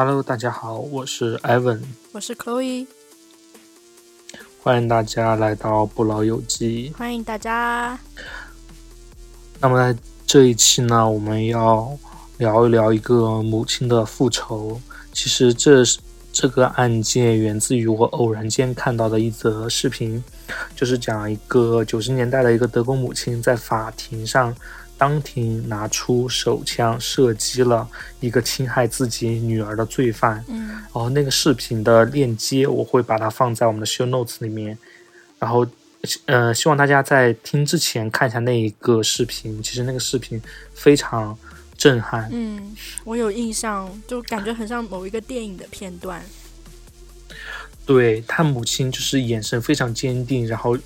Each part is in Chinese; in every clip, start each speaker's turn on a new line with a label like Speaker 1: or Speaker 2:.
Speaker 1: Hello，大家好，我是 Evan，
Speaker 2: 我是 Chloe，
Speaker 1: 欢迎大家来到不老有机。
Speaker 2: 欢迎大家。
Speaker 1: 那么在这一期呢，我们要聊一聊一个母亲的复仇。其实这是这个案件源自于我偶然间看到的一则视频，就是讲一个九十年代的一个德国母亲在法庭上。当庭拿出手枪射击了一个侵害自己女儿的罪犯。
Speaker 2: 嗯，
Speaker 1: 然后那个视频的链接我会把它放在我们的 show notes 里面。然后，呃，希望大家在听之前看一下那一个视频。其实那个视频非常震撼。
Speaker 2: 嗯，我有印象，就感觉很像某一个电影的片段。
Speaker 1: 对他母亲就是眼神非常坚定，然后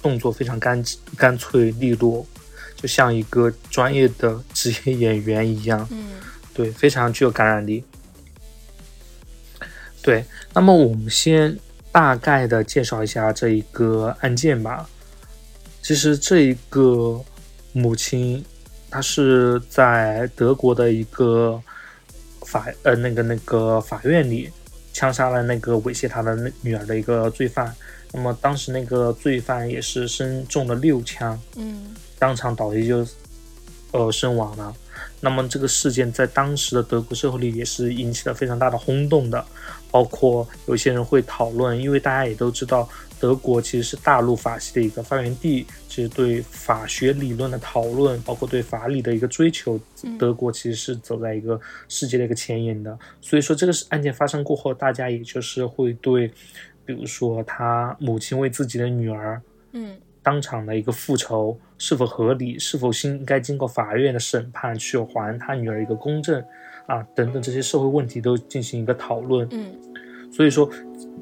Speaker 1: 动作非常干干脆利落。就像一个专业的职业演员一样，
Speaker 2: 嗯，
Speaker 1: 对，非常具有感染力。对，那么我们先大概的介绍一下这一个案件吧。其实这一个母亲，她是在德国的一个法呃那个那个法院里枪杀了那个猥亵她的那女儿的一个罪犯。那么当时那个罪犯也是身中了六枪，
Speaker 2: 嗯。
Speaker 1: 当场倒地就，呃，身亡了。那么这个事件在当时的德国社会里也是引起了非常大的轰动的，包括有些人会讨论，因为大家也都知道，德国其实是大陆法系的一个发源地，其实对法学理论的讨论，包括对法理的一个追求，德国其实是走在一个世界的一个前沿的。所以说，这个案件发生过后，大家也就是会对，比如说他母亲为自己的女儿，
Speaker 2: 嗯。
Speaker 1: 当场的一个复仇是否合理？是否应该经过法院的审判去还他女儿一个公正？啊，等等这些社会问题都进行一个讨论。
Speaker 2: 嗯，
Speaker 1: 所以说，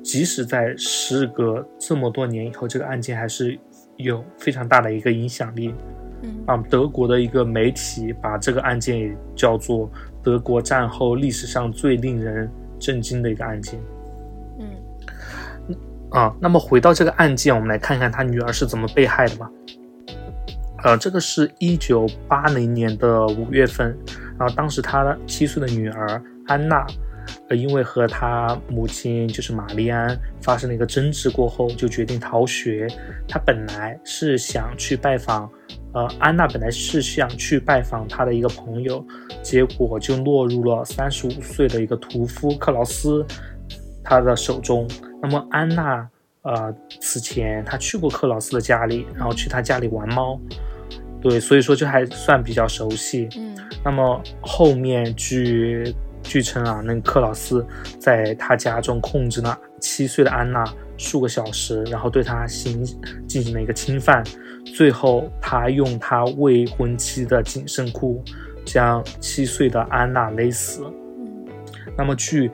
Speaker 1: 即使在时隔这么多年以后，这个案件还是有非常大的一个影响力。
Speaker 2: 嗯，
Speaker 1: 啊，德国的一个媒体把这个案件也叫做德国战后历史上最令人震惊的一个案件。嗯啊，那么回到这个案件，我们来看看他女儿是怎么被害的吧。呃，这个是一九八零年的五月份，然后当时他七岁的女儿安娜，呃，因为和他母亲就是玛丽安发生了一个争执过后，就决定逃学。他本来是想去拜访，呃，安娜本来是想去拜访他的一个朋友，结果就落入了三十五岁的一个屠夫克劳斯他的手中。那么安娜，呃，此前他去过克劳斯的家里，然后去他家里玩猫，对，所以说就还算比较熟悉。
Speaker 2: 嗯，
Speaker 1: 那么后面据据称啊，那个克劳斯在他家中控制了七岁的安娜数个小时，然后对她行进行了一个侵犯，最后他用他未婚妻的紧身裤将七岁的安娜勒死。
Speaker 2: 嗯，
Speaker 1: 那么据。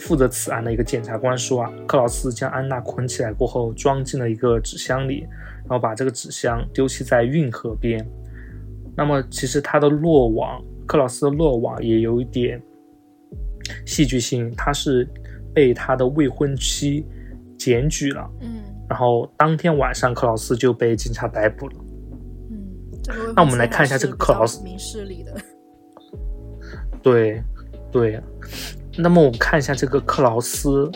Speaker 1: 负责此案的一个检察官说啊，克劳斯将安娜捆起来过后，装进了一个纸箱里，然后把这个纸箱丢弃在运河边。那么，其实他的落网，克劳斯的落网也有一点戏剧性，他是被他的未婚妻检举了，
Speaker 2: 嗯，
Speaker 1: 然后当天晚上克劳斯就被警察逮捕了。
Speaker 2: 嗯，这个
Speaker 1: 那我们来看一下这个克劳斯
Speaker 2: 明事理的，
Speaker 1: 对，对。那么我们看一下这个克劳斯，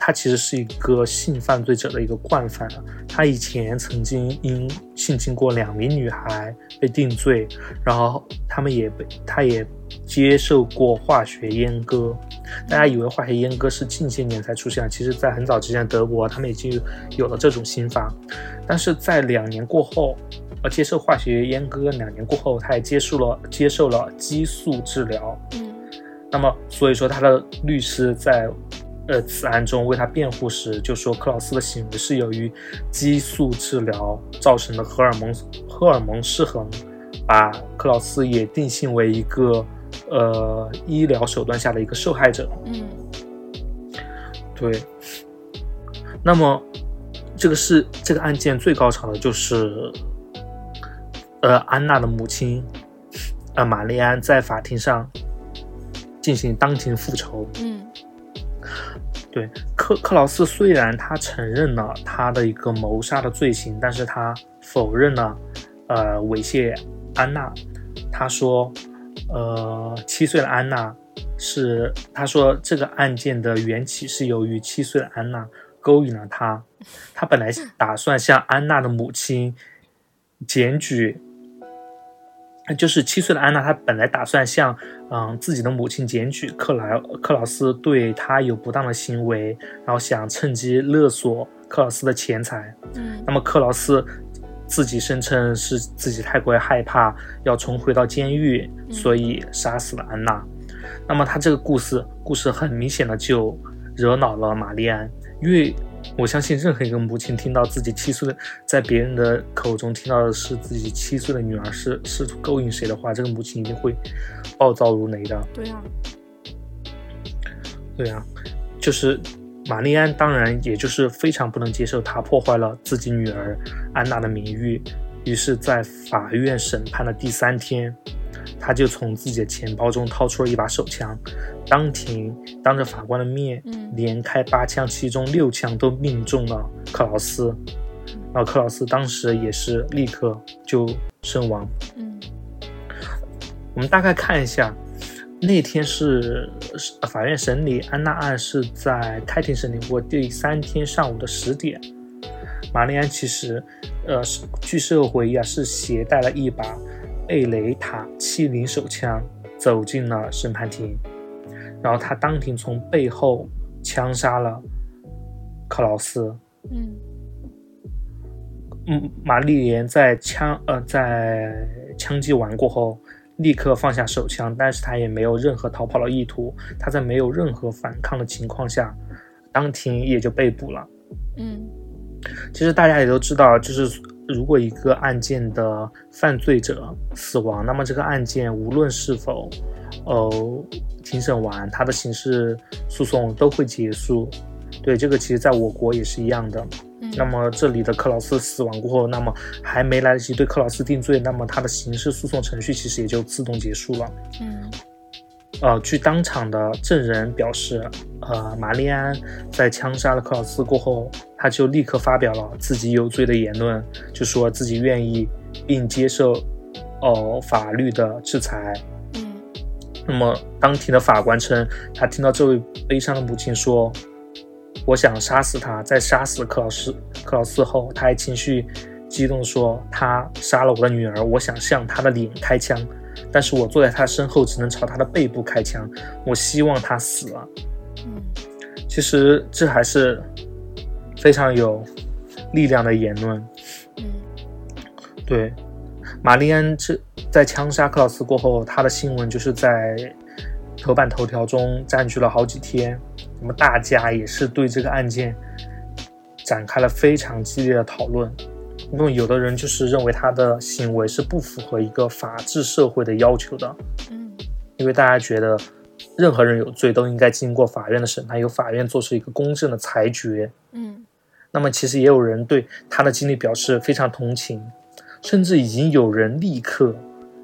Speaker 1: 他其实是一个性犯罪者的一个惯犯他以前曾经因性侵过两名女孩被定罪，然后他们也被他也接受过化学阉割。大家以为化学阉割是近些年才出现，其实在很早之前，德国他们已经有了这种刑法。但是在两年过后，呃，接受化学阉割两年过后，他也接受了接受了激素治疗。
Speaker 2: 嗯。
Speaker 1: 那么，所以说他的律师在，呃，此案中为他辩护时就说，克劳斯的行为是由于激素治疗造成的荷尔蒙荷尔蒙失衡，把克劳斯也定性为一个，呃，医疗手段下的一个受害者。
Speaker 2: 嗯，
Speaker 1: 对。那么，这个是这个案件最高潮的就是，呃，安娜的母亲，呃，玛丽安在法庭上。进行当庭复仇。
Speaker 2: 嗯，
Speaker 1: 对，克克劳斯虽然他承认了他的一个谋杀的罪行，但是他否认了，呃，猥亵安娜。他说，呃，七岁的安娜是他说这个案件的缘起是由于七岁的安娜勾引了他，他本来打算向安娜的母亲检举，就是七岁的安娜，她本来打算向嗯自己的母亲检举克莱克劳斯对她有不当的行为，然后想趁机勒索克劳斯的钱财。
Speaker 2: 嗯
Speaker 1: 那么克劳斯自己声称是自己太过于害怕要重回到监狱，
Speaker 2: 嗯
Speaker 1: 所以杀死了安娜。那么他这个故事故事很明显的就惹恼了玛丽安，因为我相信任何一个母亲听到自己七岁的，在别人的口中听到的是自己七岁的女儿是试图勾引谁的话，这个母亲一定会暴躁如雷的。
Speaker 2: 对啊，
Speaker 1: 对啊，就是玛丽安，当然也就是非常不能接受她破坏了自己女儿安娜的名誉，于是，在法院审判的第三天，他就从自己的钱包中掏出了一把手枪，当庭当着法官的面，
Speaker 2: 嗯
Speaker 1: 连开八枪，其中六枪都命中了克劳斯，然后克劳斯当时也是立刻就身亡。
Speaker 2: 嗯
Speaker 1: 我们大概看一下，那天是是法院审理安娜案是在开庭审理过第三天上午的十点。玛丽安其实，呃，是据事后回忆啊，是携带了一把贝雷塔七零手枪走进了审判庭，然后他当庭从背后枪杀了克劳斯。
Speaker 2: 嗯
Speaker 1: 嗯，玛丽莲在枪呃在枪击完过后，立刻放下手枪，但是他也没有任何逃跑的意图。他在没有任何反抗的情况下，当庭也就被捕了。
Speaker 2: 嗯
Speaker 1: 其实大家也都知道，就是如果一个案件的犯罪者死亡，那么这个案件无论是否呃庭审完，他的刑事诉讼都会结束。对，这个其实在我国也是一样的。
Speaker 2: 嗯，
Speaker 1: 那么这里的克劳斯死亡过后，那么还没来得及对克劳斯定罪，那么他的刑事诉讼程序其实也就自动结束了。
Speaker 2: 嗯
Speaker 1: 呃，据当场的证人表示，呃，玛丽安在枪杀了克劳斯过后，他就立刻发表了自己有罪的言论，就说自己愿意并接受哦、法律的制裁。
Speaker 2: 嗯
Speaker 1: 那么当庭的法官称，他听到这位悲伤的母亲说：“我想杀死他。”在杀死克劳斯克劳斯后，他还情绪激动说：“他杀了我的女儿，我想向他的脸开枪，但是我坐在他身后，只能朝他的背部开枪。我希望他死了。”
Speaker 2: 嗯
Speaker 1: 其实这还是非常有力量的言论。
Speaker 2: 嗯
Speaker 1: 对，玛丽安这在枪杀克劳斯过后，他的新闻就是在头版头条中占据了好几天。那么大家也是对这个案件展开了非常激烈的讨论。因为有的人就是认为他的行为是不符合一个法治社会的要求的，
Speaker 2: 嗯
Speaker 1: 因为大家觉得任何人有罪都应该经过法院的审判，由法院做出一个公正的裁决。
Speaker 2: 嗯
Speaker 1: 那么其实也有人对他的经历表示非常同情，甚至已经有人立刻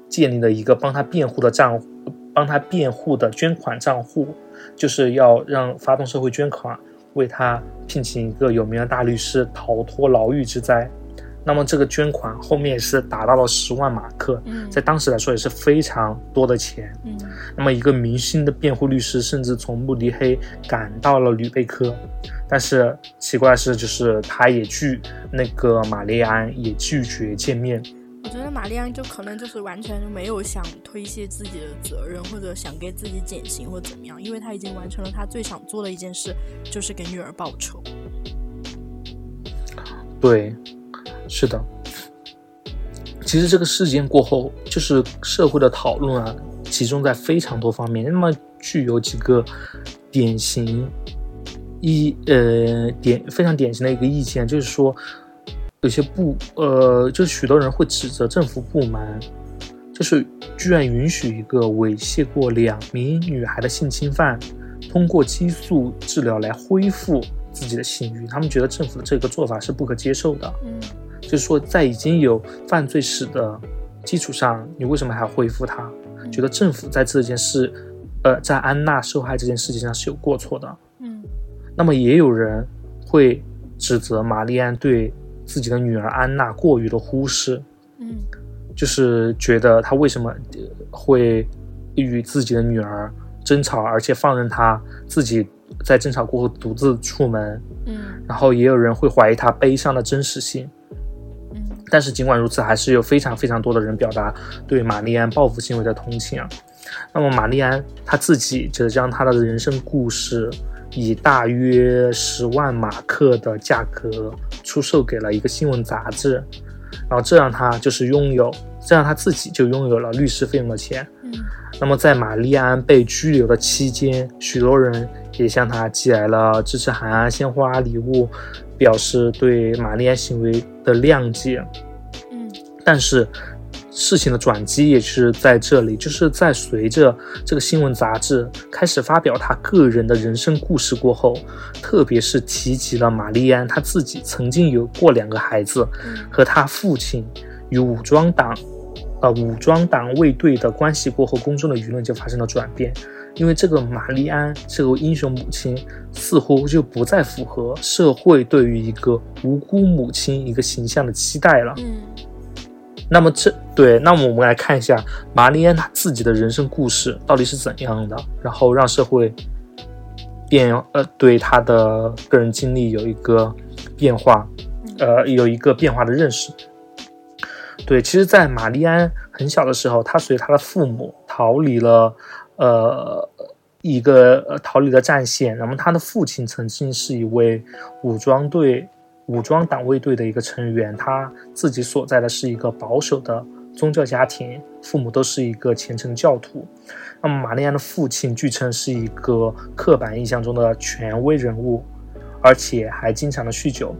Speaker 1: 建立了一个帮他辩护的账户，帮他辩护的捐款账户，就是要让发动社会捐款，为他聘请一个有名的大律师，逃脱牢狱之灾。那么这个捐款后面是达到了十万马克，
Speaker 2: 嗯，
Speaker 1: 在当时来说也是非常多的钱。
Speaker 2: 嗯
Speaker 1: 那么一个明星的辩护律师甚至从慕尼黑赶到了吕贝科，但是奇怪的是，就是他也拒那个玛丽安也拒绝见面。
Speaker 2: 我觉得玛丽安就可能就是完全没有想推卸自己的责任，或者想给自己减刑或怎么样，因为他已经完成了他最想做的一件事，就是给女儿报仇。
Speaker 1: 对，是的。其实这个事件过后，就是社会的讨论啊，集中在非常多方面。那么具有几个典型一呃典非常典型的一个意见，就是说有些不呃，就是许多人会指责政府部门，就是居然允许一个猥亵过两名女孩的性侵犯，通过激素治疗来恢复自己的性欲，他们觉得政府的这个做法是不可接受的。
Speaker 2: 嗯
Speaker 1: 就是说，在已经有犯罪史的基础上，你为什么还要恢复他？觉得政府在这件事，呃，在安娜受害这件事情上是有过错的。
Speaker 2: 嗯
Speaker 1: 那么也有人会指责玛丽安对自己的女儿安娜过于的忽视，
Speaker 2: 嗯
Speaker 1: 就是觉得她为什么呃会与自己的女儿争吵，而且放任她自己在争吵过后独自出门。
Speaker 2: 嗯
Speaker 1: 然后也有人会怀疑她悲伤的真实性。
Speaker 2: 嗯
Speaker 1: 但是尽管如此，还是有非常非常多的人表达对玛丽安报复行为的同情啊。那么玛丽安她自己就将她的人生故事以大约十万马克的价格出售给了一个新闻杂志，然后这让她就是拥有，这让她自己就拥有了律师费用的钱。
Speaker 2: 嗯
Speaker 1: 那么在玛丽安被拘留的期间，许多人也向她寄来了支持韩安鲜花礼物，表示对玛丽安行为的谅解。
Speaker 2: 嗯
Speaker 1: 但是事情的转机也是在这里，就是在随着这个新闻杂志开始发表他个人的人生故事过后，特别是提及了玛丽安她自己曾经有过两个孩子，
Speaker 2: 嗯
Speaker 1: 和他父亲与武装党，呃武装党卫队的关系过后，公众的舆论就发生了转变。因为这个玛丽安这个英雄母亲，似乎就不再符合社会对于一个无辜母亲一个形象的期待了。
Speaker 2: 嗯
Speaker 1: 那么这对，那么我们来看一下玛丽安她自己的人生故事到底是怎样的，然后让社会变呃对她的个人经历有一个变化，呃有一个变化的认识。对，其实，在玛丽安很小的时候，她随她的父母逃离了呃一个逃离了战线，那么，他的父亲曾经是一位武装队。武装党卫队的一个成员，他自己所在的是一个保守的宗教家庭，父母都是一个虔诚的教徒。那么玛丽安的父亲据称是一个刻板印象中的权威人物，而且还经常的酗酒。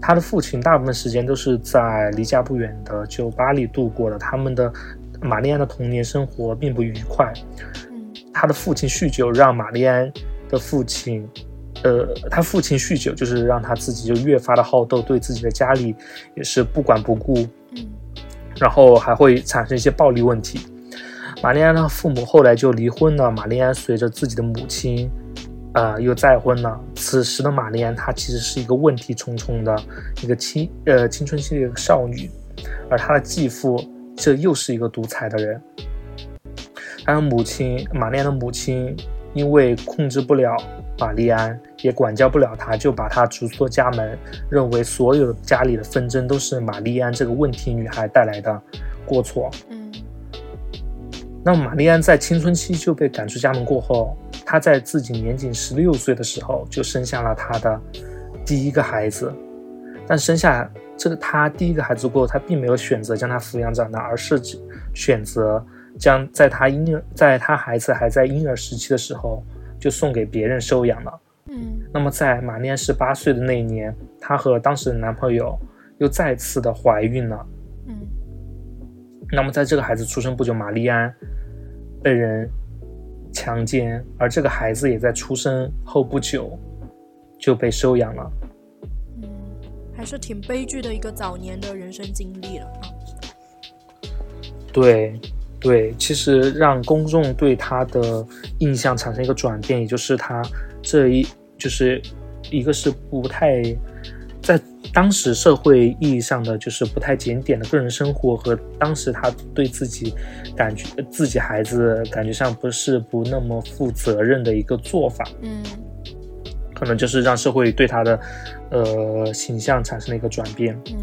Speaker 1: 他的父亲大部分时间都是在离家不远的酒吧里度过的，他们的玛丽安的童年生活并不愉快。
Speaker 2: 嗯
Speaker 1: 他的父亲酗酒，让玛丽安的父亲。呃，他父亲酗酒，就是让他自己就越发的好斗，对自己的家里也是不管不顾，
Speaker 2: 嗯
Speaker 1: 然后还会产生一些暴力问题。玛丽安的父母后来就离婚了，玛丽安随着自己的母亲，呃，又再婚了。此时的玛丽安，她其实是一个问题重重的一个青呃青春期的一个少女，而她的继父这又是一个独裁的人。她的母亲玛丽安的母亲因为控制不了玛丽安，也管教不了她，就把她逐出家门，认为所有家里的纷争都是玛丽安这个问题女孩带来的过错。
Speaker 2: 嗯
Speaker 1: 那么玛丽安在青春期就被赶出家门过后，她在自己年仅十六岁的时候就生下了她的第一个孩子。但生下这个她第一个孩子过后，她并没有选择将他抚养长大，而是选择将在她婴儿在她孩子还在婴儿时期的时候就送给别人收养了。
Speaker 2: 嗯
Speaker 1: 那么在玛丽安十八岁的那一年，她和当时的男朋友又再次的怀孕了。
Speaker 2: 嗯
Speaker 1: 那么在这个孩子出生不久，玛丽安被人强奸，而这个孩子也在出生后不久就被收养了。
Speaker 2: 嗯，还是挺悲剧的一个早年的人生经历了啊。
Speaker 1: 对，对，其实让公众对他的印象产生一个转变，也就是他这一就是一个是不太在当时社会意义上的就是不太检点的个人生活和当时他对自己感觉自己孩子感觉上不是不那么负责任的一个做法，
Speaker 2: 嗯
Speaker 1: 可能就是让社会对他的呃形象产生了一个转变。
Speaker 2: 嗯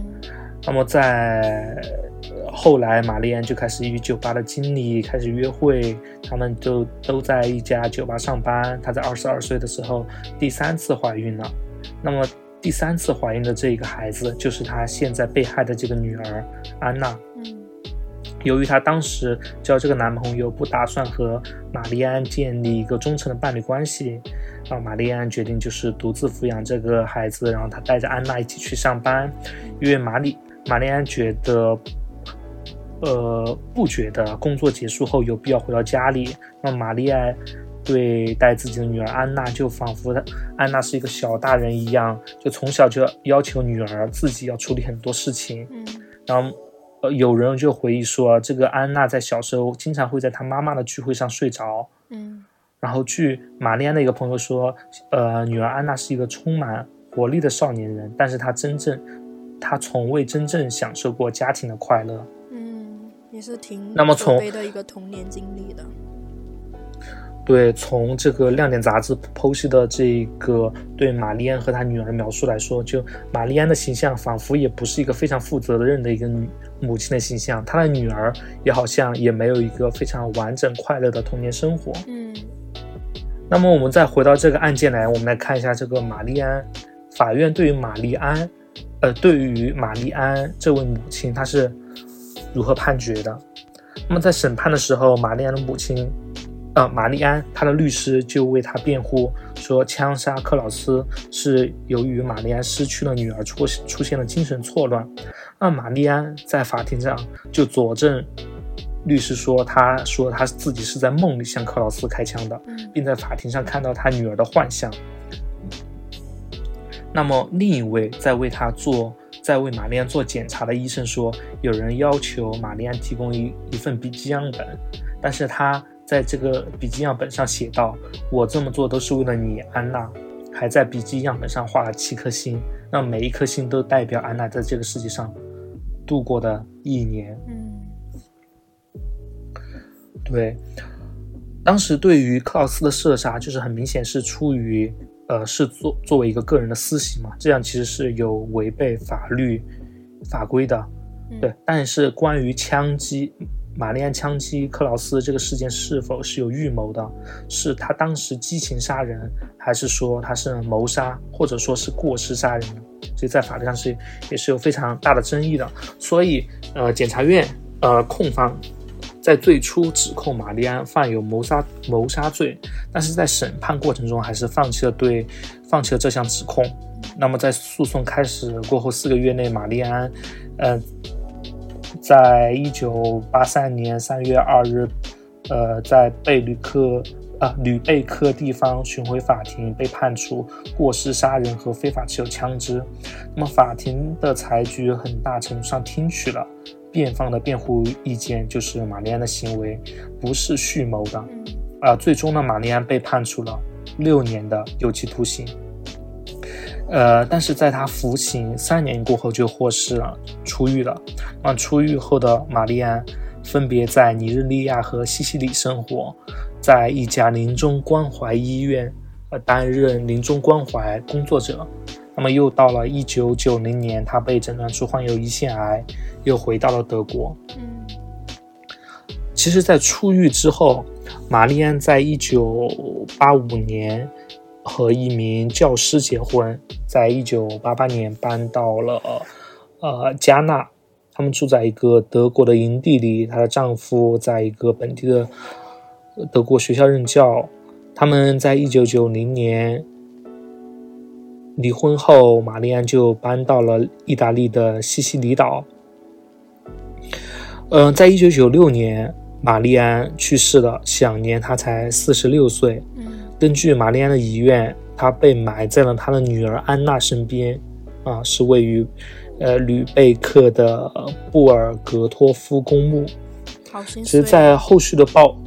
Speaker 1: 那么在呃后来，玛丽安就开始与酒吧的经理开始约会，他们就都在一家酒吧上班。她在二十二岁的时候第三次怀孕了。那么第三次怀孕的这个孩子，就是她现在被害的这个女儿安娜。
Speaker 2: 嗯
Speaker 1: 由于她当时交这个男朋友不打算和玛丽安建立一个忠诚的伴侣关系，然后玛丽安决定就是独自抚养这个孩子，然后她带着安娜一起去上班，因为玛丽玛丽安觉得，呃，不觉得工作结束后有必要回到家里，那么玛丽安对待自己的女儿安娜就仿佛她安娜是一个小大人一样，就从小就要求女儿自己要处理很多事情，
Speaker 2: 嗯。
Speaker 1: 然后，呃，有人就回忆说，这个安娜在小时候经常会在她妈妈的聚会上睡着。
Speaker 2: 嗯
Speaker 1: 然后，据玛丽安的一个朋友说，呃，女儿安娜是一个充满活力的少年人，但是她真正，她从未真正享受过家庭的快乐。
Speaker 2: 嗯，也是挺
Speaker 1: 那么从
Speaker 2: 悲的一个童年经历的。
Speaker 1: 对，从这个《亮点》杂志剖析的这个对玛丽安和她女儿的描述来说，就玛丽安的形象仿佛也不是一个非常负责任的一个女母亲的形象，她的女儿也好像也没有一个非常完整快乐的童年生活。
Speaker 2: 嗯
Speaker 1: 那么我们再回到这个案件来，我们来看一下这个玛丽安，法院对于玛丽安，呃，对于玛丽安这位母亲，她是如何判决的？那么在审判的时候，玛丽安的母亲，呃，玛丽安她的律师就为她辩护，说枪杀克劳斯是由于玛丽安失去了女儿，出出现了精神错乱。那玛丽安在法庭上就佐证。律师说，他说他自己是在梦里向克劳斯开枪的，
Speaker 2: 嗯
Speaker 1: 并在法庭上看到他女儿的幻象。那么，另一位在为他做在为玛丽安做检查的医生说，有人要求玛丽安提供一一份笔记样本，但是他在这个笔记样本上写道：“我这么做都是为了你，安娜。”还在笔记样本上画了七颗星，让每一颗星都代表安娜在这个世界上度过的一年。
Speaker 2: 嗯
Speaker 1: 对，当时对于克劳斯的射杀，就是很明显是出于呃是作作为一个个人的私刑嘛，这样其实是有违背法律法规的。
Speaker 2: 嗯
Speaker 1: 对，但是关于枪击玛丽安枪击克劳斯这个事件是否是有预谋的，是他当时激情杀人，还是说他是谋杀，或者说是过失杀人？这在法律上是也是有非常大的争议的。所以呃，检察院呃控方在最初指控玛丽安犯有谋杀谋杀罪，但是在审判过程中还是放弃了对放弃了这项指控。那么在诉讼开始过后四个月内，玛丽安，呃，在一九八三年三月二日，呃，在贝吕克啊吕贝克地方巡回法庭被判处过失杀人和非法持有枪支。那么法庭的裁决很大程度上听取了辩方的辩护意见，就是玛丽安的行为不是蓄谋的。
Speaker 2: 嗯
Speaker 1: 啊，最终呢，玛丽安被判处了六年的有期徒刑。呃，但是在他服刑三年过后就获释了，出狱了。那出狱后的玛丽安分别在尼日利亚和西西里生活，在一家临终关怀医院呃担任临终关怀工作者。那么又到了一九九零年，他被诊断出患有胰腺癌，又回到了德国。
Speaker 2: 嗯
Speaker 1: 其实，在出狱之后，玛丽安在一九八五年和一名教师结婚，在一九八八年搬到了呃加纳，他们住在一个德国的营地里，她的丈夫在一个本地的德国学校任教。他们在一九九零年离婚后，玛丽安就搬到了意大利的西西里岛。嗯、在一九九六年，玛丽安去世了，享年她才四十六岁。
Speaker 2: 嗯
Speaker 1: 根据玛丽安的遗愿，她被埋在了她的女儿安娜身边，啊，是位于呃吕贝克的布尔格托夫公墓。
Speaker 2: 好心
Speaker 1: 其实，在后续的报，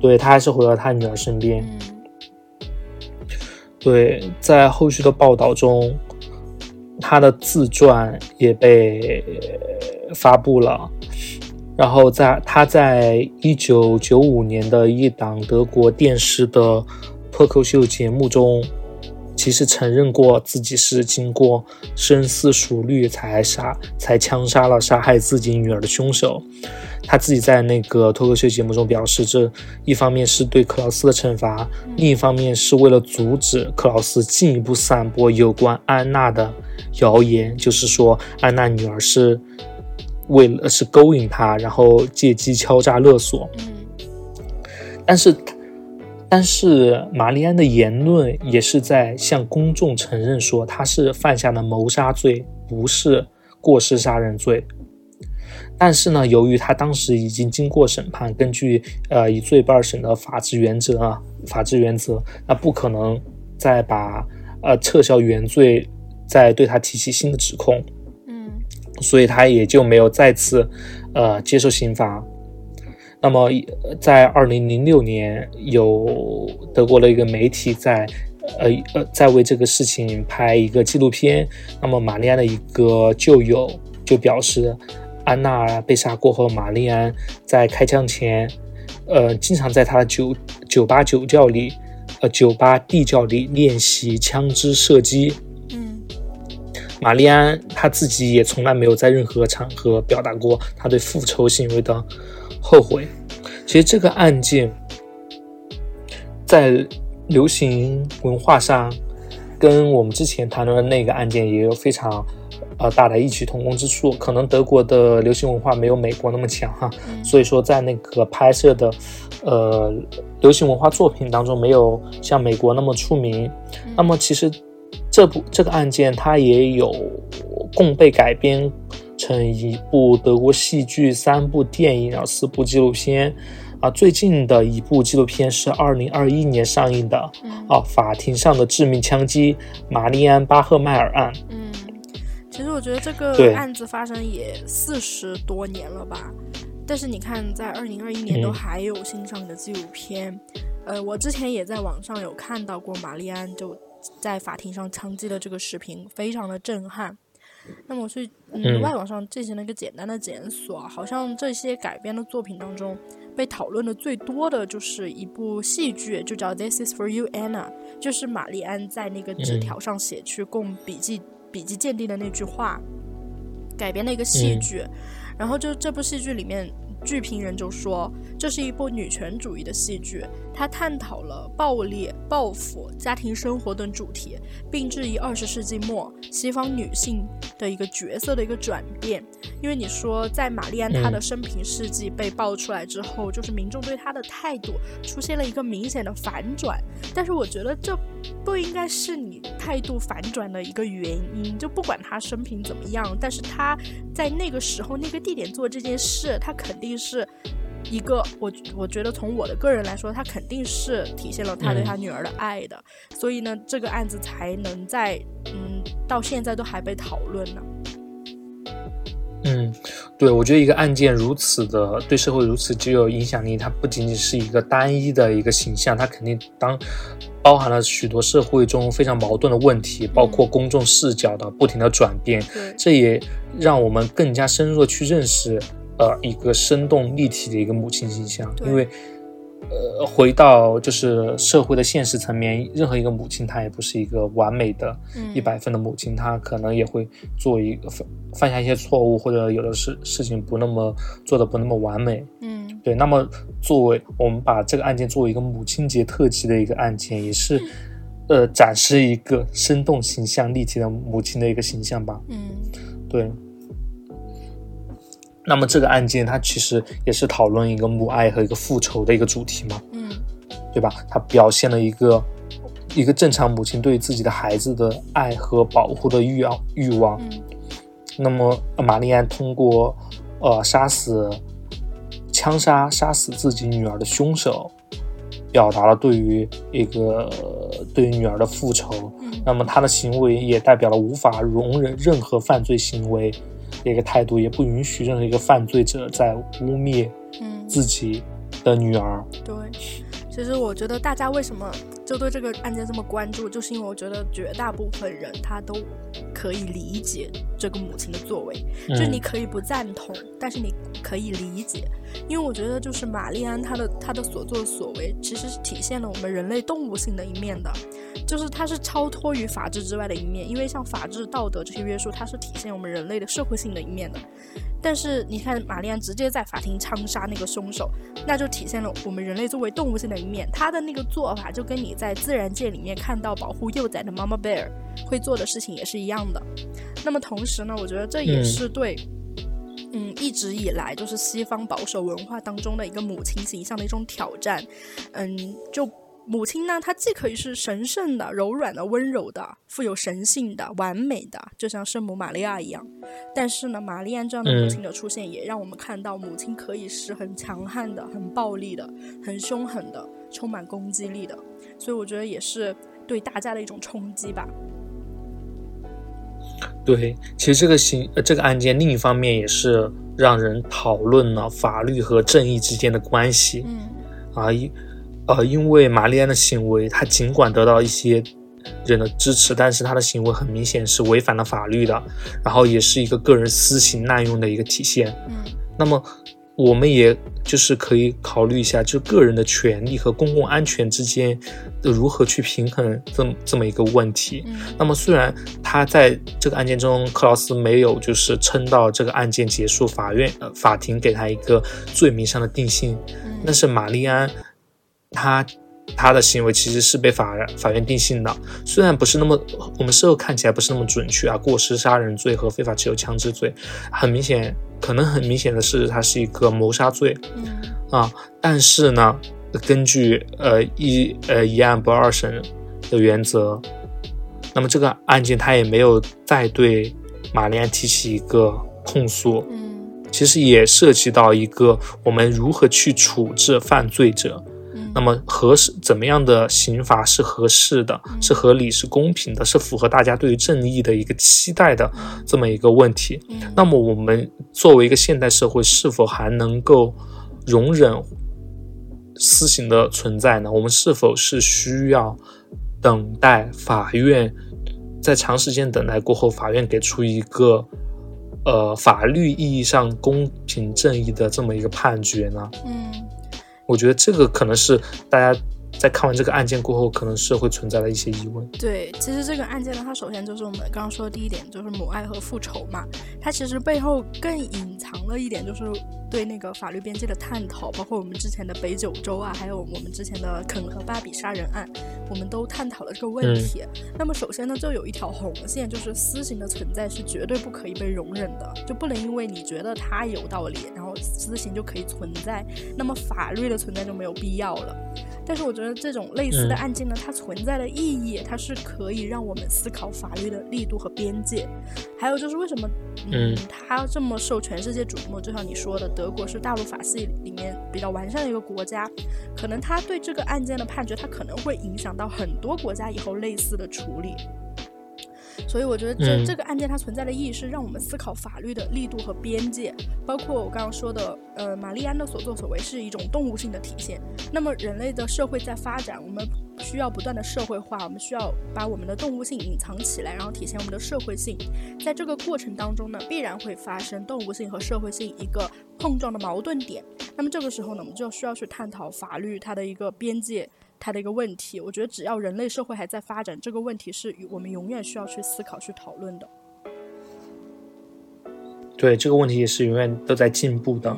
Speaker 1: 对她还是回到她女儿身边。
Speaker 2: 嗯
Speaker 1: 对，在后续的报道中，他的自传也被呃发布了。然后在他在一九九五年的一档德国电视的脱口秀节目中，其实承认过自己是经过深思熟虑才杀才枪杀了杀害自己女儿的凶手。他自己在那个脱口秀节目中表示，这一方面是对克劳斯的惩罚，另一方面是为了阻止克劳斯进一步散播有关安娜的谣言，就是说安娜女儿是为了是勾引他，然后借机敲诈勒索。
Speaker 2: 嗯
Speaker 1: 但是，但是玛丽安的言论也是在向公众承认说他是犯下了谋杀罪，不是过失杀人罪。但是呢，由于他当时已经经过审判，根据呃以罪不二审的法治原则啊，法治原则，那不可能再把呃撤销原罪，再对他提起新的指控。所以他也就没有再次呃接受刑罚。那么在二零零六年，有德国的一个媒体在呃呃在为这个事情拍一个纪录片。那么玛丽安的一个旧友就表示，安娜被杀过后，玛丽安在开枪前，呃，经常在她的酒酒吧酒窖里，呃，酒吧地窖里练习枪支射击。
Speaker 2: 嗯
Speaker 1: 玛丽安她自己也从来没有在任何场合表达过她对复仇行为的后悔。其实这个案件在流行文化上，跟我们之前谈论的那个案件也有非常呃大的异曲同工之处。可能德国的流行文化没有美国那么强哈，
Speaker 2: 嗯
Speaker 1: 所以说在那个拍摄的呃流行文化作品当中没有像美国那么出名。
Speaker 2: 嗯
Speaker 1: 那么其实这部这个案件它也有共被改编成一部德国戏剧、三部电影，然后四部纪录片。啊，最近的一部纪录片是二零二一年上映的
Speaker 2: 嗯
Speaker 1: 啊，法庭上的致命枪击——玛丽安·巴赫迈尔案。
Speaker 2: 嗯，其实我觉得这个案子发生也四十多年了吧，但是你看，在二零二一年都
Speaker 1: 嗯
Speaker 2: 还有新上的纪录片。呃，我之前也在网上有看到过玛丽安就在法庭上枪击的这个视频，非常的震撼。那么我去嗯
Speaker 1: 嗯
Speaker 2: 外网上进行了一个简单的检索，好像这些改编的作品当中，被讨论的最多的就是一部戏剧，就叫《This Is For You Anna》，就是玛丽安在那个纸
Speaker 1: 嗯
Speaker 2: 条上写去供笔记笔记鉴定的那句话，改编的一个戏
Speaker 1: 嗯
Speaker 2: 剧。然后就这部戏剧里面，剧评人就说这是一部女权主义的戏剧，它探讨了暴力、报复、家庭生活等主题，并质疑二十世纪末西方女性的一个角色的一个转变。因为你说，在玛丽安她的
Speaker 1: 嗯
Speaker 2: 生平事迹被爆出来之后，就是民众对她的态度出现了一个明显的反转。但是我觉得这不应该是你态度反转的一个原因。就不管她生平怎么样，但是她在那个时候、那个地点做这件事，她肯定是。一个我我觉得从我的个人来说，他肯定是体现了他对他女儿的爱的，所以呢，这个案子才能在嗯到现在都还被讨论呢。
Speaker 1: 嗯，对，我觉得一个案件如此的对社会如此具有影响力，它不仅仅是一个单一的一个形象，它肯定当包含了许多社会中非常矛盾的问题，包括公众视角的不停的转变，这也让我们更加深入的去认识，呃，一个生动立体的一个母亲形象，因为。呃，回到就是社会的现实层面，任何一个母亲她也不是一个完美的、
Speaker 2: 嗯
Speaker 1: 一百分的母亲，她可能也会做一个犯犯下一些错误，或者有的事事情不那么做的不那么完美。
Speaker 2: 嗯
Speaker 1: 对，那么作为我们把这个案件作为一个母亲节特辑的一个案件，也是呃展示一个生动形象、立体的母亲的一个形象吧。
Speaker 2: 嗯
Speaker 1: 对。那么这个案件它其实也是讨论一个母爱和一个复仇的一个主题嘛。
Speaker 2: 嗯
Speaker 1: 对吧？它表现了一个一个正常母亲对自己的孩子的爱和保护的欲望欲望。
Speaker 2: 嗯
Speaker 1: 那么呃玛丽安通过呃杀死枪杀杀死自己女儿的凶手，表达了对于一个呃对于女儿的复仇。
Speaker 2: 嗯
Speaker 1: 那么她的行为也代表了无法容忍任何犯罪行为的一个态度，也不允许任何一个犯罪者在污蔑
Speaker 2: 嗯，
Speaker 1: 自己的女儿。
Speaker 2: 对。其实我觉得大家为什么就对这个案件这么关注，就是因为我觉得绝大部分人他都可以理解这个母亲的作为，就是你
Speaker 1: 嗯
Speaker 2: 可以不赞同，但是你可以理解，因为我觉得就是玛丽安她的她的所作所为，其实是体现了我们人类动物性的一面的，就是它是超脱于法治之外的一面，因为像法治、道德这些约束，它是体现我们人类的社会性的一面的。但是你看，玛丽安直接在法庭枪杀那个凶手，那就体现了我们人类作为动物性的一面。他的那个做法就跟你在自然界里面看到保护幼崽的妈妈 bear 会做的事情也是一样的。那么同时呢，我觉得这也
Speaker 1: 嗯
Speaker 2: 是对，嗯，一直以来就是西方保守文化当中的一个母亲形象的一种挑战。嗯，就母亲呢，她既可以是神圣的、柔软的、温柔的、富有神性的、完美的，就像圣母玛利亚一样。但是呢，玛丽安这样的母
Speaker 1: 嗯
Speaker 2: 亲的出现，也让我们看到母亲可以是很强悍的、很暴力的、很凶狠的、充满攻击力的。所以我觉得也是对大家的一种冲击吧。
Speaker 1: 对，其实这个行呃这个案件另一方面也是让人讨论了法律和正义之间的关系。
Speaker 2: 嗯
Speaker 1: 啊，因呃，因为玛丽安的行为，她尽管得到一些人的支持，但是她的行为很明显是违反了法律的，然后也是一个个人私刑滥用的一个体现。
Speaker 2: 嗯
Speaker 1: 那么，我们也就是可以考虑一下，就个人的权利和公共安全之间的如何去平衡这么这么一个问题。那么虽然他在这个案件中，克劳斯没有就是撑到这个案件结束，法院呃法庭给他一个罪名上的定性，但是玛丽安他。他的行为其实是被法法院定性的，虽然不是那么，我们事后看起来不是那么准确啊，过失杀人罪和非法持有枪支罪，很明显，可能很明显的是，它是一个谋杀罪，
Speaker 2: 嗯。
Speaker 1: 啊，但是呢，根据呃一呃一案不二审的原则，那么这个案件他也没有再对玛丽安提起一个控诉，
Speaker 2: 嗯，
Speaker 1: 其实也涉及到一个我们如何去处置犯罪者。那么合适怎么样的刑罚是合适的，是合理，是公平的，是符合大家对于正义的一个期待的这么一个问题。那么我们作为一个现代社会，是否还能够容忍私刑的存在呢？我们是否是需要等待法院在长时间等待过后，法院给出一个呃法律意义上公平正义的这么一个判决呢？
Speaker 2: 嗯。
Speaker 1: 我觉得这个可能是大家在看完这个案件过后，可能是会存在的一些疑问。
Speaker 2: 对，其实这个案件呢，它首先就是我们刚刚说的第一点，就是母爱和复仇嘛。它其实背后更隐藏了一点，就是对那个法律边界的探讨，包括我们之前的北九州啊，还有我们之前的肯和芭比杀人案，我们都探讨了这个问题。那么首先呢，就有一条红线，就是私刑的存在是绝对不可以被容忍的，就不能因为你觉得它有道理，然后私刑就可以存在，那么法律的存在就没有必要了。但是我觉得这种类似的案件呢，它存在的意义，它是可以让我们思考法律的力度和边界。还有就是为什么，嗯，他这么受全世界瞩目？就像你说的，德国是大陆法系里面比较完善的一个国家，可能他对这个案件的判决，他可能会影响到很多国家以后类似的处理。所以我觉得这这个案件它存在的意义是让我们思考法律的力度和边界，包括我刚刚说的，呃，玛丽安的所作所为是一种动物性的体现。那么人类的社会在发展，我们需要不断的社会化，我们需要把我们的动物性隐藏起来，然后体现我们的社会性。在这个过程当中呢，必然会发生动物性和社会性一个碰撞的矛盾点。那么这个时候呢，我们就需要去探讨法律它的一个边界。它的一个问题，我觉得只要人类社会还在发展，这个问题是我们永远需要去思考、去讨论的。
Speaker 1: 对，这个问题也是永远都在进步的。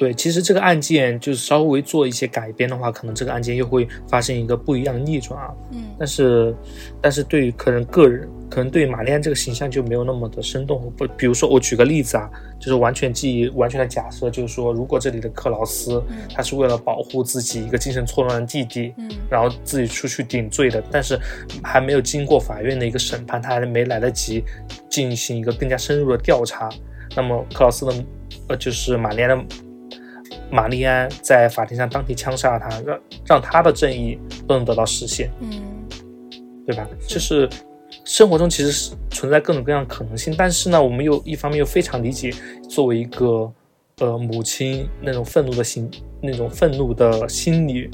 Speaker 1: 对，其实这个案件就是稍微做一些改编的话，可能这个案件又会发生一个不一样的逆转啊。
Speaker 2: 嗯。
Speaker 1: 但是，但是对于可能个人，可能对玛丽安这个形象就没有那么的生动。不，比如说我举个例子啊，就是完全基于完全的假设，就是说，如果这里的克劳斯，他是为了保护自己一个精神错乱的弟弟，
Speaker 2: 嗯，
Speaker 1: 然后自己出去顶罪的，但是还没有经过法院的一个审判，他还没来得及进行一个更加深入的调查，那么克劳斯的，呃，就是玛丽安的。玛丽安在法庭上当庭枪杀了他，让让他的正义都能得到实现，
Speaker 2: 嗯，
Speaker 1: 对吧？就是生活中其实是存在各种各样的可能性，但是呢，我们又一方面又非常理解作为一个呃母亲那种愤怒的心，那种愤怒的心理。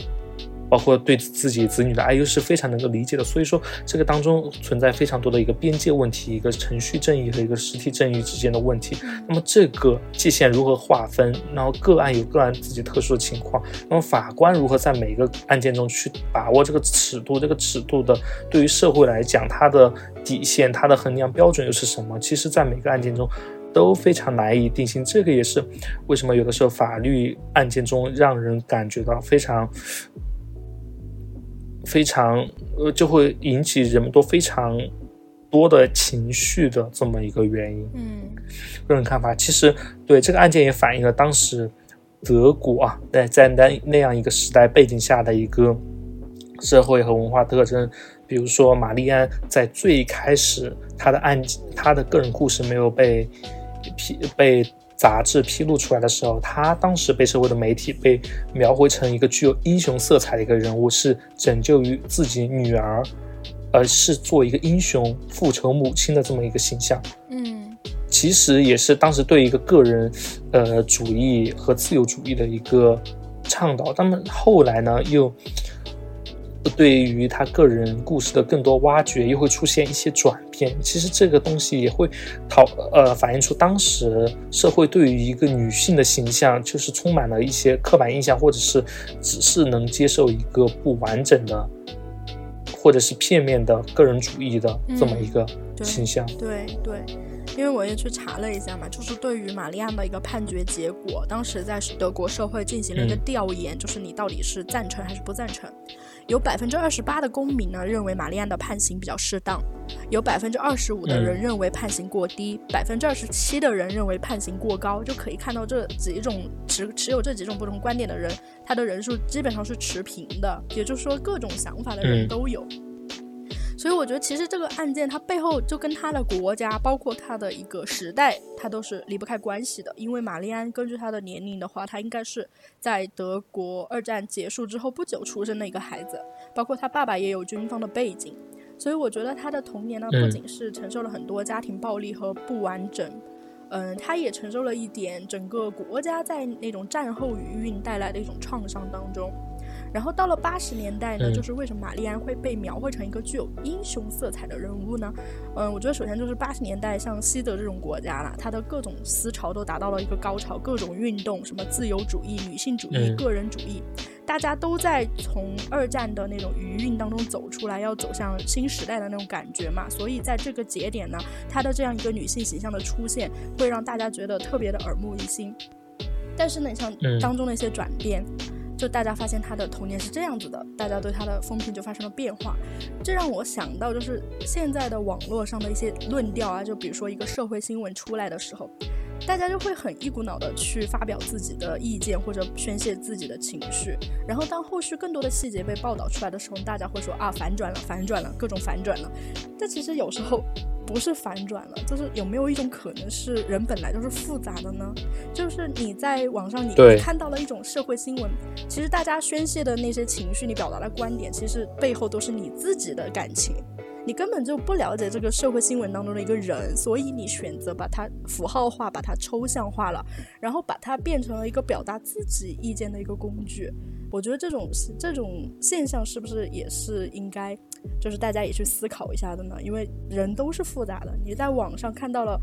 Speaker 1: 包括对自己子女的爱，又是非常能够理解的。所以说，这个当中存在非常多的一个边界问题，一个程序正义和一个实体正义之间的问题。那么这个界限如何划分？然后个案有个案自己特殊的情况，那么法官如何在每个案件中去把握这个尺度？这个尺度的对于社会来讲，它的底线、它的衡量标准又是什么？其实，在每个案件中都非常难以定性。这个也是为什么有的时候法律案件中让人感觉到非常。非常呃，就会引起人们都非常多的情绪的这么一个原因。
Speaker 2: 嗯，
Speaker 1: 个人看法，其实对这个案件也反映了当时德国啊，在在那那样一个时代背景下的一个社会和文化特征。比如说，玛丽安在最开始，她的案她的个人故事没有被批被。杂志披露出来的时候，他当时被社会的媒体被描绘成一个具有英雄色彩的一个人物，是拯救于自己女儿，而是做一个英雄复仇母亲的这么一个形象。
Speaker 2: 嗯，
Speaker 1: 其实也是当时对一个个人，呃，主义和自由主义的一个倡导。那么后来呢，又对于他个人故事的更多挖掘，又会出现一些转变。其实这个东西也会讨呃反映出当时社会对于一个女性的形象，就是充满了一些刻板印象，或者是只是能接受一个不完整的，或者是片面的个人主义的这么一个形象。
Speaker 2: 对对。因为我也去查了一下嘛，就是对于玛丽安的一个判决结果，当时在德国社会进行了一个调研，就是你到底是赞成还是不赞成？有百分之二十八的公民呢认为玛丽安的判刑比较适当，有百分之二十五的人认为判刑过低，百分之二十七的人认为判刑过高。就可以看到这几种持持有这几种不同观点的人，他的人数基本上是持平的，也就是说各种想法的人都有。所以我觉得，其实这个案件它背后就跟他的国家，包括他的一个时代，它都是离不开关系的。因为玛丽安根据她的年龄的话，她应该是在德国二战结束之后不久出生的一个孩子，包括他爸爸也有军方的背景。所以我觉得他的童年呢，不仅是承受了很多家庭暴力和不完整，嗯，他也承受了一点整个国家在那种战后余韵带来的一种创伤当中。然后到了八十年代呢，就是为什么玛丽安会被描绘成一个具有英雄色彩的人物呢？嗯，我觉得首先就是八十年代像西德这种国家啦，它的各种思潮都达到了一个高潮，各种运动，什么自由主义、女性主义、个人主义，大家都在从二战的那种余韵当中走出来，要走向新时代的那种感觉嘛。所以在这个节点呢，她的这样一个女性形象的出现，会让大家觉得特别的耳目一新。但是呢，像当中的一些转变。就大家发现他的童年是这样子的，大家对他的风评就发生了变化，这让我想到就是现在的网络上的一些论调啊，就比如说一个社会新闻出来的时候，大家就会很一股脑的去发表自己的意见或者宣泄自己的情绪，然后当后续更多的细节被报道出来的时候，大家会说啊反转了，反转了，各种反转了，但其实有时候。不是反转了，就是有没有一种可能是人本来就是复杂的呢？就是你在网上你看到了一种社会新闻，其实大家宣泄的那些情绪，你表达的观点，其实背后都是你自己的感情，你根本就不了解这个社会新闻当中的一个人，所以你选择把它符号化，把它抽象化了，然后把它变成了一个表达自己意见的一个工具。我觉得这种这种现象是不是也是应该，就是大家也去思考一下的呢？因为人都是复杂的，你在网上看到了。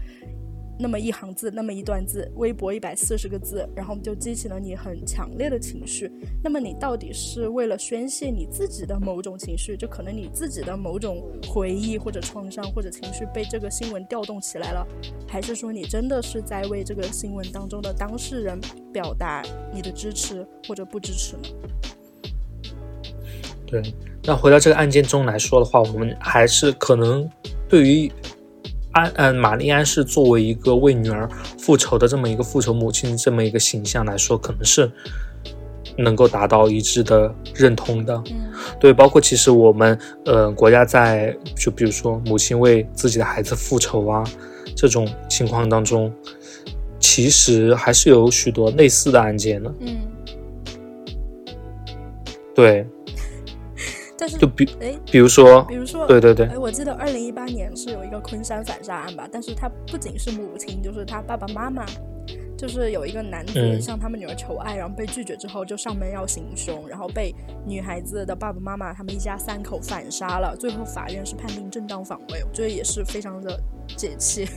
Speaker 2: 那么一行字，那么一段字，微博一百四十个字，然后就激起了你很强烈的情绪。那么你到底是为了宣泄你自己的某种情绪，就可能你自己的某种回忆或者创伤或者情绪被这个新闻调动起来了，还是说你真的是在为这个新闻当中的当事人表达你的支持或者不支持呢？
Speaker 1: 对，那回到这个案件中来说的话，我们还是可能对于。安，嗯，玛丽安是作为一个为女儿复仇的这么一个复仇母亲这么一个形象来说，可能是能够达到一致的认同的。
Speaker 2: 嗯，
Speaker 1: 对，包括其实我们，呃，国家在就比如说母亲为自己的孩子复仇啊这种情况当中，其实还是有许多类似的案件的。
Speaker 2: 嗯，
Speaker 1: 对。
Speaker 2: 但是
Speaker 1: 就比
Speaker 2: 哎，
Speaker 1: 比如说，
Speaker 2: 比如说，
Speaker 1: 对对对，
Speaker 2: 哎，我记得二零一八年是有一个昆山反杀案吧，但是他不仅是母亲，就是他爸爸妈妈，就是有一个男子向他们女儿求爱，然后被拒绝之后就上门要行凶，然后被女孩子的爸爸妈妈他们一家三口反杀了，最后法院是判定正当防卫，我觉得也是非常的解气。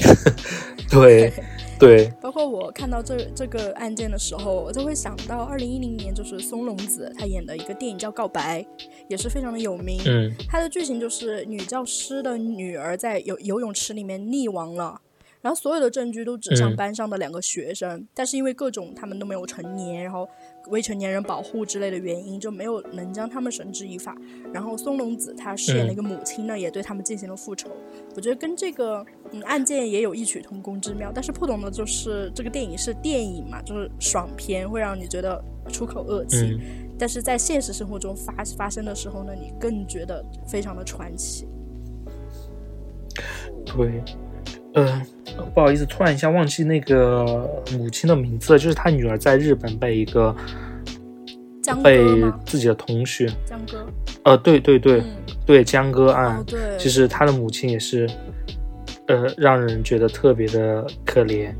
Speaker 1: 对。对，
Speaker 2: 包括我看到这这个案件的时候，我就会想到二零一零年，就是松隆子他演的一个电影叫《告白》，也是非常的有名。
Speaker 1: 嗯，
Speaker 2: 它的剧情就是女教师的女儿在游游泳池里面溺亡了。然后所有的证据都指向班上的两个学生，但是因为各种他们都没有成年，然后未成年人保护之类的原因，就没有能将他们绳之以法。然后松隆子她饰演的一个母亲呢，也对他们进行了复仇。我觉得跟这个嗯案件也有异曲同工之妙，但是不同的就是这个电影是电影嘛，就是爽片，会让你觉得出口恶气。但是在现实生活中发发生的时候呢，你更觉得非常的传奇。
Speaker 1: 对。嗯，不好意思，突然一下忘记那个母亲的名字，就是他女儿在日本被一个被自己的同学
Speaker 2: 江哥，
Speaker 1: 呃，对对对对，江歌案，
Speaker 2: 对，
Speaker 1: 其实他的母亲也是，呃，让人觉得特别的可怜。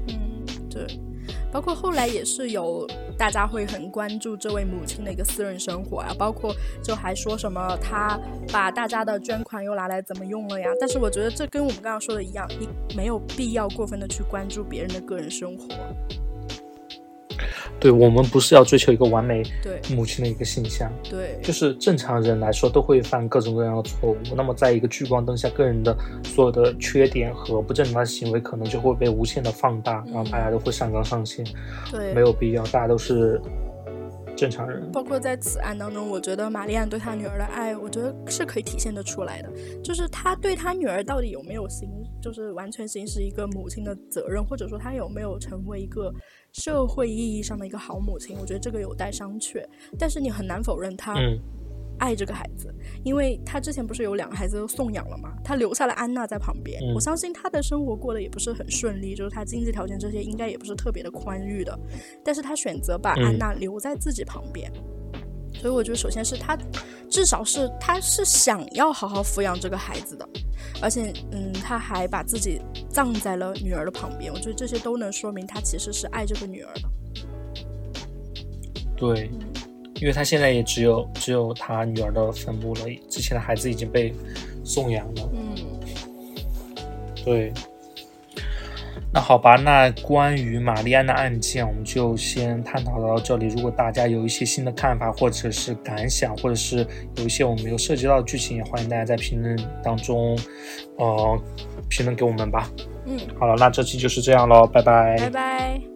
Speaker 2: 包括后来也是有大家会很关注这位母亲的一个私人生活啊，包括就还说什么她把大家的捐款又拿来怎么用了呀？但是我觉得这跟我们刚刚说的一样，你没有必要过分的去关注别人的个人生活。
Speaker 1: 对我们不是要追求一个完美
Speaker 2: 对
Speaker 1: 母亲的一个形象，
Speaker 2: 对，
Speaker 1: 就是正常人来说都会犯各种各样的错误。那么在一个聚光灯下，个人的所有的缺点和不正常的行为，可能就会被无限的放大，然后大家都会上纲上线，
Speaker 2: 对，
Speaker 1: 没有必要，大家都是正常人。
Speaker 2: 包括在此案当中，我觉得玛丽安对她女儿的爱，我觉得是可以体现得出来的。就是她对她女儿到底有没有行，就是完全行使一个母亲的责任，或者说她有没有成为一个社会意义上的一个好母亲，我觉得这个有待商榷。但是你很难否认她
Speaker 1: 嗯，
Speaker 2: 爱这个孩子，因为她之前不是有两个孩子都送养了嘛，她留下了安娜在旁边。
Speaker 1: 嗯
Speaker 2: 我相信她的生活过得也不是很顺利，就是她经济条件这些应该也不是特别的宽裕的，但是她选择把
Speaker 1: 嗯
Speaker 2: 安娜留在自己旁边。所以我觉得，首先是他，至少是他是想要好好抚养这个孩子的，而且，嗯，他还把自己葬在了女儿的旁边。我觉得这些都能说明他其实是爱这个女儿的。
Speaker 1: 对，因为他现在也只有只有他女儿的坟墓了，之前的孩子已经被送养了。
Speaker 2: 嗯，
Speaker 1: 对，那好吧，那关于玛丽安的案件，我们就先探讨到这里。如果大家有一些新的看法，或者是感想，或者是有一些我们没有涉及到的剧情，也欢迎大家在评论当中，呃，评论给我们吧。
Speaker 2: 嗯，
Speaker 1: 好了，那这期就是这样喽，拜拜
Speaker 2: 拜拜。